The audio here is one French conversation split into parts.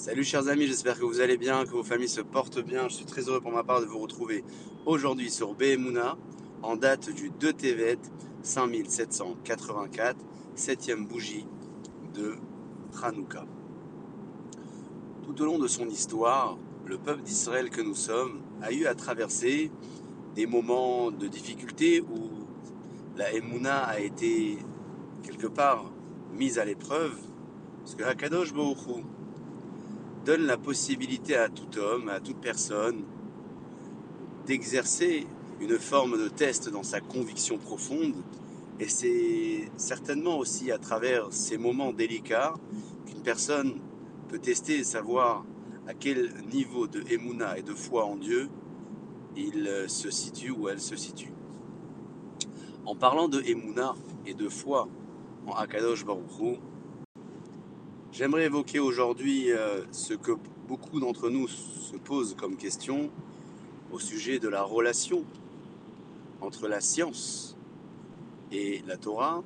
Salut chers amis, j'espère que vous allez bien, que vos familles se portent bien. Je suis très heureux pour ma part de vous retrouver aujourd'hui sur Behemuna en date du 2 Tevet 5784, 7e bougie de Hanouka. Tout au long de son histoire, le peuple d'Israël que nous sommes a eu à traverser des moments de difficulté où la Emouna a été quelque part mise à l'épreuve, parce que Hakadosh Baruch donne la possibilité à tout homme, à toute personne, d'exercer une forme de test dans sa conviction profonde. Et c'est certainement aussi à travers ces moments délicats qu'une personne peut tester et savoir à quel niveau de émouna et de foi en Dieu il se situe ou elle se situe. En parlant de émouna et de foi en Akadosh Baruch J'aimerais évoquer aujourd'hui euh, ce que beaucoup d'entre nous se posent comme question au sujet de la relation entre la science et la Torah,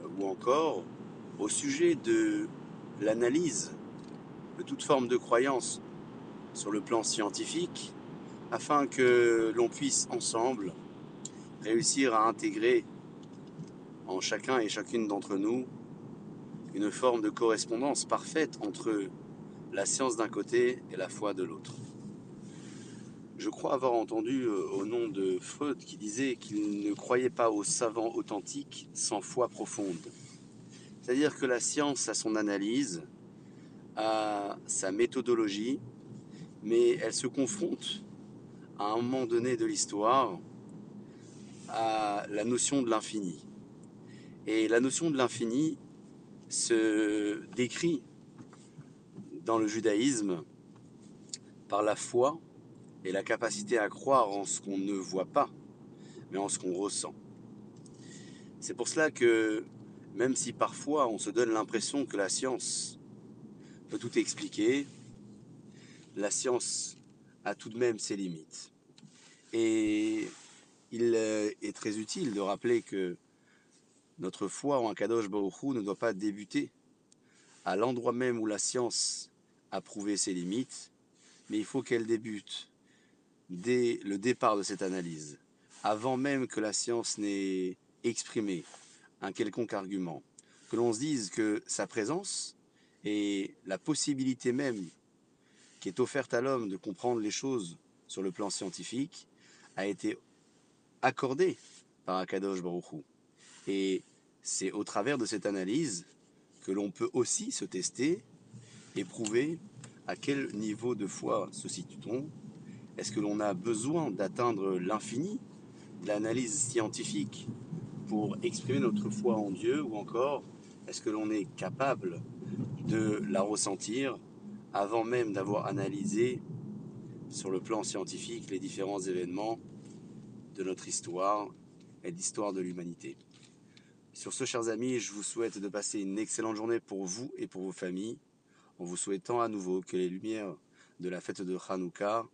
euh, ou encore au sujet de l'analyse de toute forme de croyance sur le plan scientifique, afin que l'on puisse ensemble réussir à intégrer en chacun et chacune d'entre nous une forme de correspondance parfaite entre la science d'un côté et la foi de l'autre. Je crois avoir entendu euh, au nom de Freud qui disait qu'il ne croyait pas aux savants authentiques sans foi profonde. C'est-à-dire que la science a son analyse, a sa méthodologie, mais elle se confronte à un moment donné de l'histoire à la notion de l'infini. Et la notion de l'infini, se décrit dans le judaïsme par la foi et la capacité à croire en ce qu'on ne voit pas, mais en ce qu'on ressent. C'est pour cela que même si parfois on se donne l'impression que la science peut tout expliquer, la science a tout de même ses limites. Et il est très utile de rappeler que notre foi en Kadosh Baruch ne doit pas débuter à l'endroit même où la science a prouvé ses limites, mais il faut qu'elle débute dès le départ de cette analyse, avant même que la science n'ait exprimé un quelconque argument, que l'on se dise que sa présence et la possibilité même qui est offerte à l'homme de comprendre les choses sur le plan scientifique a été accordée par Akadosh Baruch et c'est au travers de cette analyse que l'on peut aussi se tester et prouver à quel niveau de foi se situe-t-on. Est-ce que l'on a besoin d'atteindre l'infini de l'analyse scientifique pour exprimer notre foi en Dieu ou encore est-ce que l'on est capable de la ressentir avant même d'avoir analysé sur le plan scientifique les différents événements de notre histoire et l'histoire de l'humanité? Sur ce, chers amis, je vous souhaite de passer une excellente journée pour vous et pour vos familles, en vous souhaitant à nouveau que les lumières de la fête de Hanouka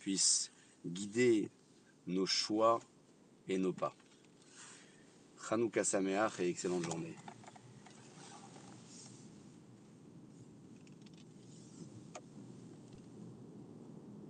puissent guider nos choix et nos pas. Hanouka Sameach et excellente journée.